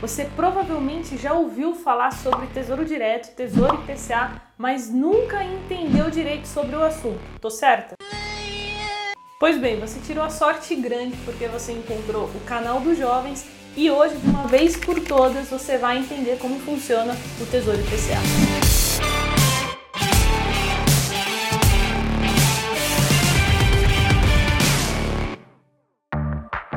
Você provavelmente já ouviu falar sobre Tesouro Direto, Tesouro IPCA, mas nunca entendeu direito sobre o assunto. Tô certa? Pois bem, você tirou a sorte grande porque você encontrou o canal dos jovens e hoje, de uma vez por todas, você vai entender como funciona o Tesouro IPCA.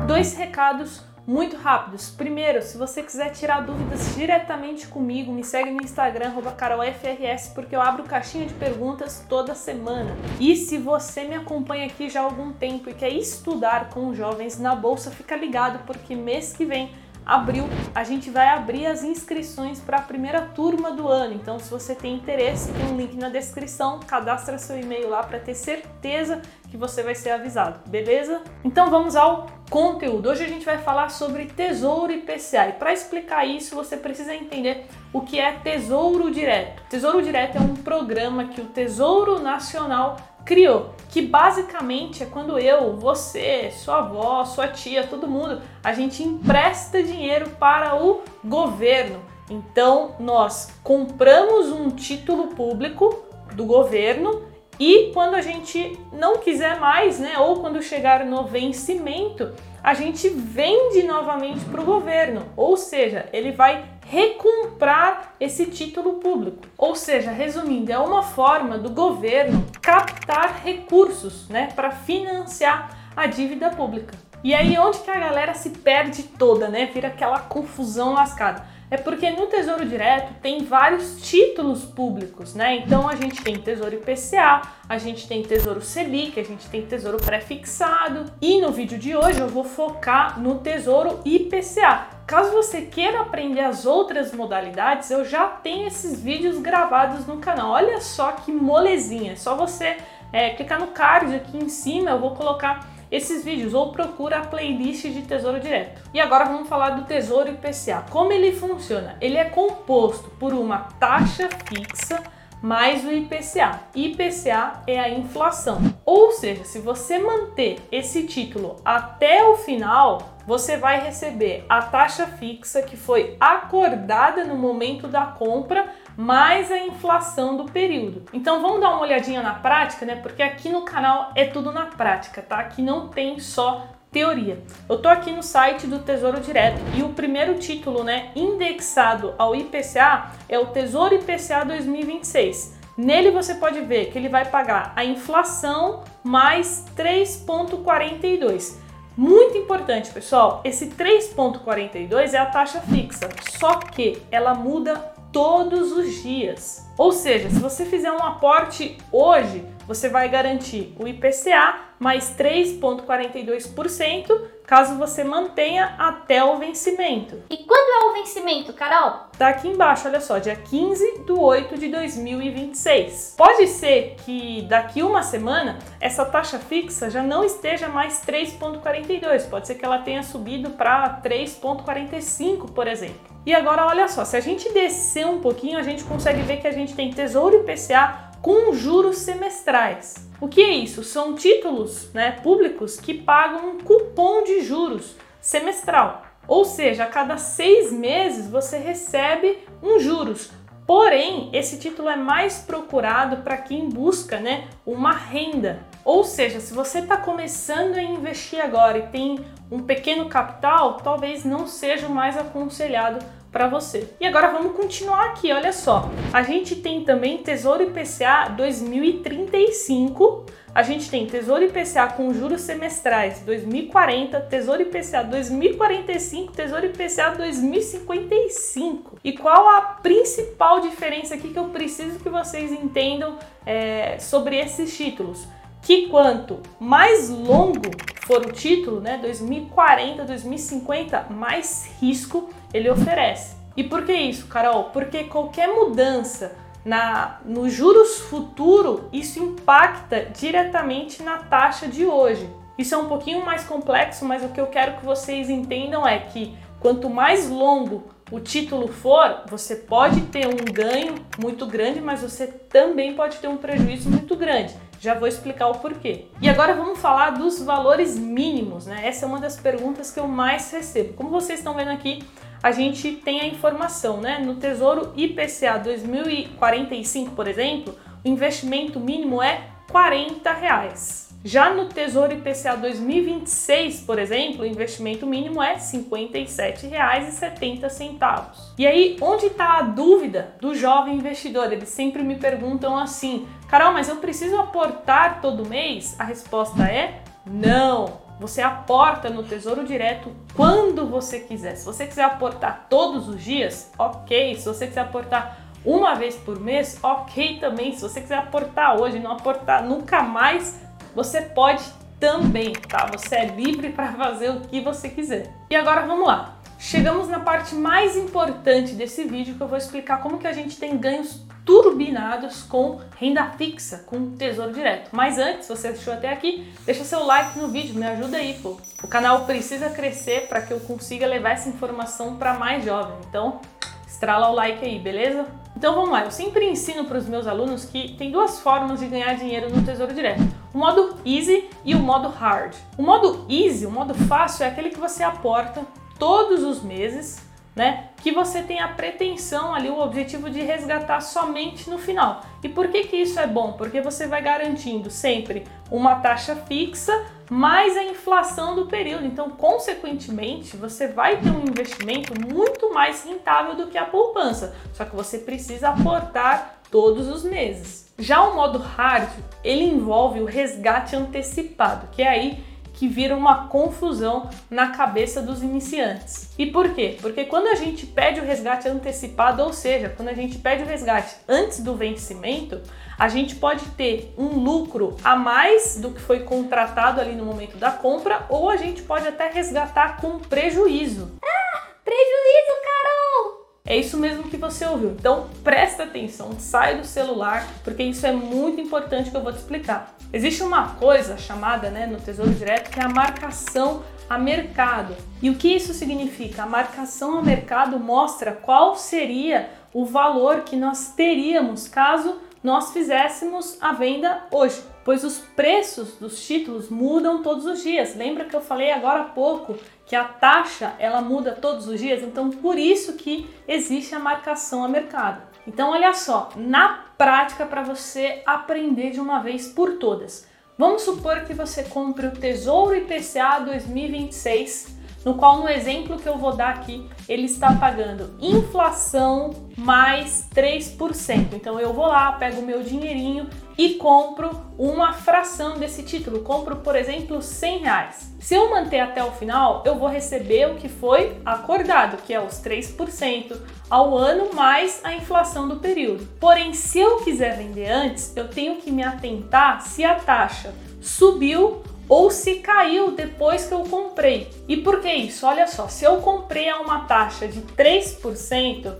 Dois recados muito rápidos. Primeiro, se você quiser tirar dúvidas diretamente comigo, me segue no Instagram, carolfrs, porque eu abro caixinha de perguntas toda semana. E se você me acompanha aqui já há algum tempo e quer estudar com jovens na bolsa, fica ligado, porque mês que vem abril, a gente vai abrir as inscrições para a primeira turma do ano. Então, se você tem interesse, tem um link na descrição, cadastra seu e-mail lá para ter certeza que você vai ser avisado, beleza? Então vamos ao conteúdo. Hoje a gente vai falar sobre Tesouro IPCA. E para explicar isso, você precisa entender o que é Tesouro Direto. Tesouro Direto é um programa que o Tesouro Nacional criou, que basicamente é quando eu, você, sua avó, sua tia, todo mundo, a gente empresta dinheiro para o governo. Então, nós compramos um título público do governo e quando a gente não quiser mais, né, ou quando chegar no vencimento, a gente vende novamente para o governo, ou seja, ele vai recomprar esse título público. Ou seja, resumindo, é uma forma do governo captar recursos, né, para financiar a dívida pública. E aí onde que a galera se perde toda, né? Vira aquela confusão lascada é porque no Tesouro Direto tem vários títulos públicos, né? Então a gente tem Tesouro IPCA, a gente tem Tesouro Selic, a gente tem Tesouro Pré-fixado. E no vídeo de hoje eu vou focar no Tesouro IPCA. Caso você queira aprender as outras modalidades, eu já tenho esses vídeos gravados no canal. Olha só que molezinha, é só você é, clicar no card aqui em cima, eu vou colocar esses vídeos ou procura a playlist de Tesouro Direto. E agora vamos falar do Tesouro IPCA. Como ele funciona? Ele é composto por uma taxa fixa mais o IPCA. IPCA é a inflação. Ou seja, se você manter esse título até o final, você vai receber a taxa fixa que foi acordada no momento da compra mais a inflação do período. Então vamos dar uma olhadinha na prática, né? Porque aqui no canal é tudo na prática, tá? Aqui não tem só teoria. Eu tô aqui no site do Tesouro Direto e o primeiro título, né, indexado ao IPCA é o Tesouro IPCA 2026. Nele você pode ver que ele vai pagar a inflação mais 3.42. Muito importante, pessoal, esse 3.42 é a taxa fixa, só que ela muda todos os dias. Ou seja, se você fizer um aporte hoje, você vai garantir o IPCA mais 3,42%, caso você mantenha até o vencimento. E quando é o vencimento, Carol? Tá aqui embaixo, olha só, dia 15 de 8 de 2026. Pode ser que daqui uma semana essa taxa fixa já não esteja mais 3,42, pode ser que ela tenha subido para 3,45, por exemplo. E agora olha só, se a gente descer um pouquinho, a gente consegue ver que a gente tem Tesouro IPCA com juros semestrais. O que é isso? São títulos né, públicos que pagam um cupom de juros semestral. Ou seja, a cada seis meses você recebe um juros. Porém, esse título é mais procurado para quem busca né, uma renda. Ou seja, se você está começando a investir agora e tem um pequeno capital, talvez não seja o mais aconselhado para você. E agora vamos continuar aqui, olha só. A gente tem também Tesouro IPCA 2035, a gente tem Tesouro IPCA com juros semestrais 2040, Tesouro IPCA 2045, Tesouro IPCA 2055. E qual a principal diferença aqui que eu preciso que vocês entendam é, sobre esses títulos? Que quanto mais longo for o título, né, 2040, 2050, mais risco ele oferece. E por que isso, Carol? Porque qualquer mudança na, no juros futuro, isso impacta diretamente na taxa de hoje. Isso é um pouquinho mais complexo, mas o que eu quero que vocês entendam é que quanto mais longo o título for, você pode ter um ganho muito grande, mas você também pode ter um prejuízo muito grande. Já vou explicar o porquê. E agora vamos falar dos valores mínimos, né? Essa é uma das perguntas que eu mais recebo. Como vocês estão vendo aqui, a gente tem a informação, né? No Tesouro IPCA 2045, por exemplo, o investimento mínimo é 40 reais. Já no Tesouro IPCA 2026, por exemplo, o investimento mínimo é R$ 57,70. E aí, onde está a dúvida do jovem investidor? Eles sempre me perguntam assim: Carol, mas eu preciso aportar todo mês? A resposta é não. Você aporta no Tesouro Direto quando você quiser. Se você quiser aportar todos os dias, ok. Se você quiser aportar uma vez por mês, ok também. Se você quiser aportar hoje, não aportar nunca mais, você pode também, tá? Você é livre para fazer o que você quiser. E agora vamos lá. Chegamos na parte mais importante desse vídeo que eu vou explicar como que a gente tem ganhos turbinados com renda fixa, com tesouro direto. Mas antes, você assistiu até aqui, deixa seu like no vídeo, me ajuda aí, pô. O canal precisa crescer para que eu consiga levar essa informação para mais jovens. Então, estrala o like aí, beleza? Então vamos lá, eu sempre ensino para os meus alunos que tem duas formas de ganhar dinheiro no Tesouro Direto: o modo easy e o modo hard. O modo easy, o modo fácil, é aquele que você aporta todos os meses né? Que você tem a pretensão ali, o objetivo de resgatar somente no final. E por que, que isso é bom? Porque você vai garantindo sempre uma taxa fixa mais a inflação do período. Então, consequentemente, você vai ter um investimento muito mais rentável do que a poupança. Só que você precisa aportar todos os meses. Já o modo hard, ele envolve o resgate antecipado, que é aí que vira uma confusão na cabeça dos iniciantes. E por quê? Porque quando a gente pede o resgate antecipado, ou seja, quando a gente pede o resgate antes do vencimento, a gente pode ter um lucro a mais do que foi contratado ali no momento da compra, ou a gente pode até resgatar com prejuízo. Ah, prejuízo, Carol! É isso mesmo que você ouviu. Então presta atenção, sai do celular, porque isso é muito importante que eu vou te explicar. Existe uma coisa chamada né, no Tesouro Direto que é a marcação a mercado. E o que isso significa? A marcação a mercado mostra qual seria o valor que nós teríamos caso nós fizéssemos a venda hoje, pois os preços dos títulos mudam todos os dias. Lembra que eu falei agora há pouco que a taxa ela muda todos os dias? Então por isso que existe a marcação a mercado. Então olha só, na prática para você aprender de uma vez por todas. Vamos supor que você compre o Tesouro IPCA 2026 no qual no exemplo que eu vou dar aqui, ele está pagando inflação mais 3%. Então eu vou lá, pego o meu dinheirinho e compro uma fração desse título. Compro, por exemplo, 100 reais. Se eu manter até o final, eu vou receber o que foi acordado, que é os 3% ao ano mais a inflação do período. Porém, se eu quiser vender antes, eu tenho que me atentar se a taxa subiu ou se caiu depois que eu comprei. E por que isso? Olha só, se eu comprei a uma taxa de 3%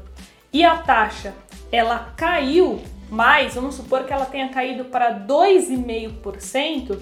e a taxa ela caiu mais, vamos supor que ela tenha caído para 2,5%,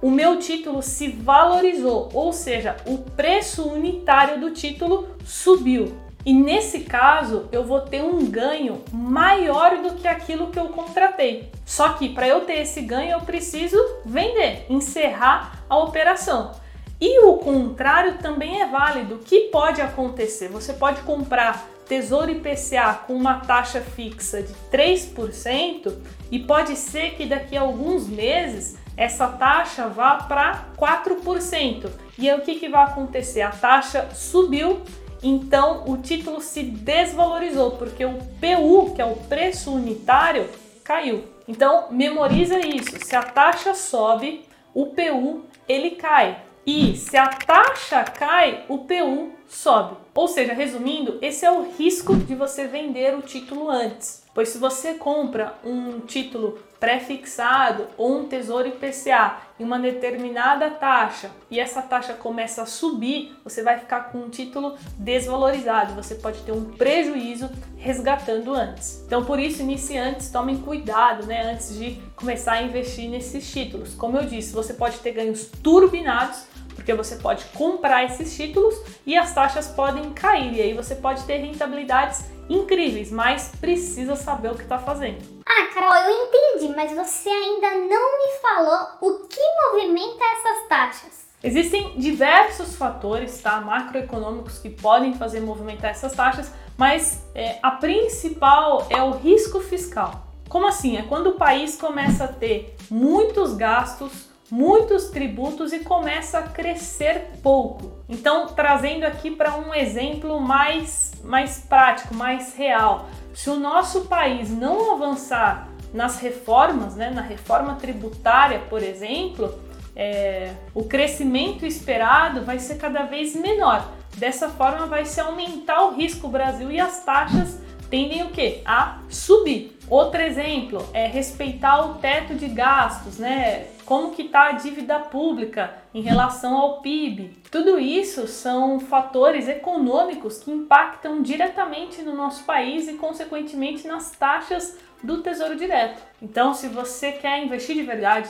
o meu título se valorizou, ou seja, o preço unitário do título subiu. E nesse caso, eu vou ter um ganho maior do que aquilo que eu contratei. Só que para eu ter esse ganho, eu preciso vender, encerrar a operação. E o contrário também é válido. O que pode acontecer? Você pode comprar Tesouro IPCA com uma taxa fixa de 3% e pode ser que daqui a alguns meses essa taxa vá para 4%. E aí o que, que vai acontecer? A taxa subiu então o título se desvalorizou porque o PU, que é o preço unitário, caiu. Então memoriza isso. Se a taxa sobe, o PU ele cai. E se a taxa cai, o PU sobe. Ou seja, resumindo, esse é o risco de você vender o título antes. Pois se você compra um título pré-fixado ou um tesouro IPCA em uma determinada taxa e essa taxa começa a subir, você vai ficar com um título desvalorizado, você pode ter um prejuízo resgatando antes. Então, por isso, iniciantes tomem cuidado, né, antes de começar a investir nesses títulos. Como eu disse, você pode ter ganhos turbinados porque você pode comprar esses títulos e as taxas podem cair e aí você pode ter rentabilidades incríveis, mas precisa saber o que está fazendo. Ah, Carol, eu entendi, mas você ainda não me falou o que movimenta essas taxas. Existem diversos fatores tá, macroeconômicos que podem fazer movimentar essas taxas, mas é, a principal é o risco fiscal. Como assim? É quando o país começa a ter muitos gastos, muitos tributos e começa a crescer pouco. Então, trazendo aqui para um exemplo mais, mais prático, mais real. Se o nosso país não avançar nas reformas, né, na reforma tributária, por exemplo, é, o crescimento esperado vai ser cada vez menor. Dessa forma, vai se aumentar o risco Brasil e as taxas tendem o que? A subir. Outro exemplo é respeitar o teto de gastos, né? Como que está a dívida pública em relação ao PIB. Tudo isso são fatores econômicos que impactam diretamente no nosso país e consequentemente nas taxas do Tesouro Direto. Então, se você quer investir de verdade,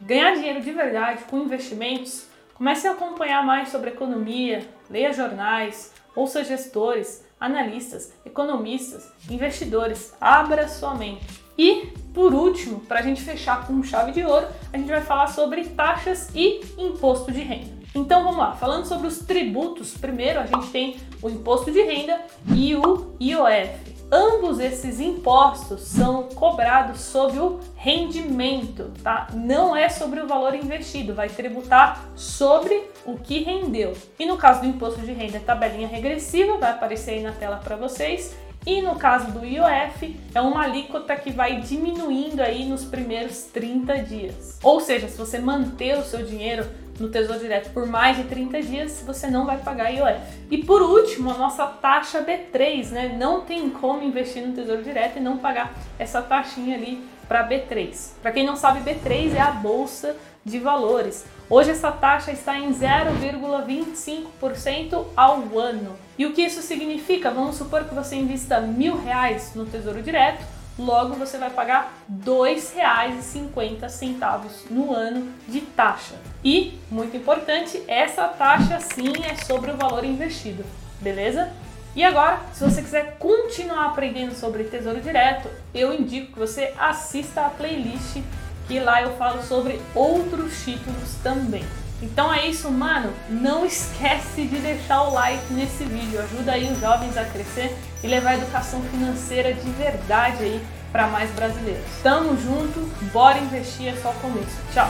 ganhar dinheiro de verdade com investimentos, comece a acompanhar mais sobre economia, leia jornais, ouça gestores, analistas, economistas, investidores. Abra sua mente. E, por último, para a gente fechar com chave de ouro, a gente vai falar sobre taxas e imposto de renda. Então vamos lá, falando sobre os tributos, primeiro a gente tem o imposto de renda e o IOF. Ambos esses impostos são cobrados sobre o rendimento, tá? Não é sobre o valor investido, vai tributar sobre o que rendeu. E no caso do imposto de renda, é tabelinha regressiva, vai aparecer aí na tela para vocês. E no caso do IOF, é uma alíquota que vai diminuindo aí nos primeiros 30 dias. Ou seja, se você manter o seu dinheiro no Tesouro Direto por mais de 30 dias, você não vai pagar IOF. E por último, a nossa taxa B3, né? Não tem como investir no Tesouro Direto e não pagar essa taxinha ali para B3. Para quem não sabe, B3 é a bolsa de valores. Hoje essa taxa está em 0,25% ao ano. E o que isso significa? Vamos supor que você invista mil reais no Tesouro Direto logo você vai pagar R$ 2,50 no ano de taxa. E, muito importante, essa taxa sim é sobre o valor investido, beleza? E agora, se você quiser continuar aprendendo sobre Tesouro Direto, eu indico que você assista a playlist, que lá eu falo sobre outros títulos também. Então é isso, mano. Não esquece de deixar o like nesse vídeo. Ajuda aí os jovens a crescer e levar a educação financeira de verdade aí para mais brasileiros. Tamo junto, bora investir, é só o começo. Tchau!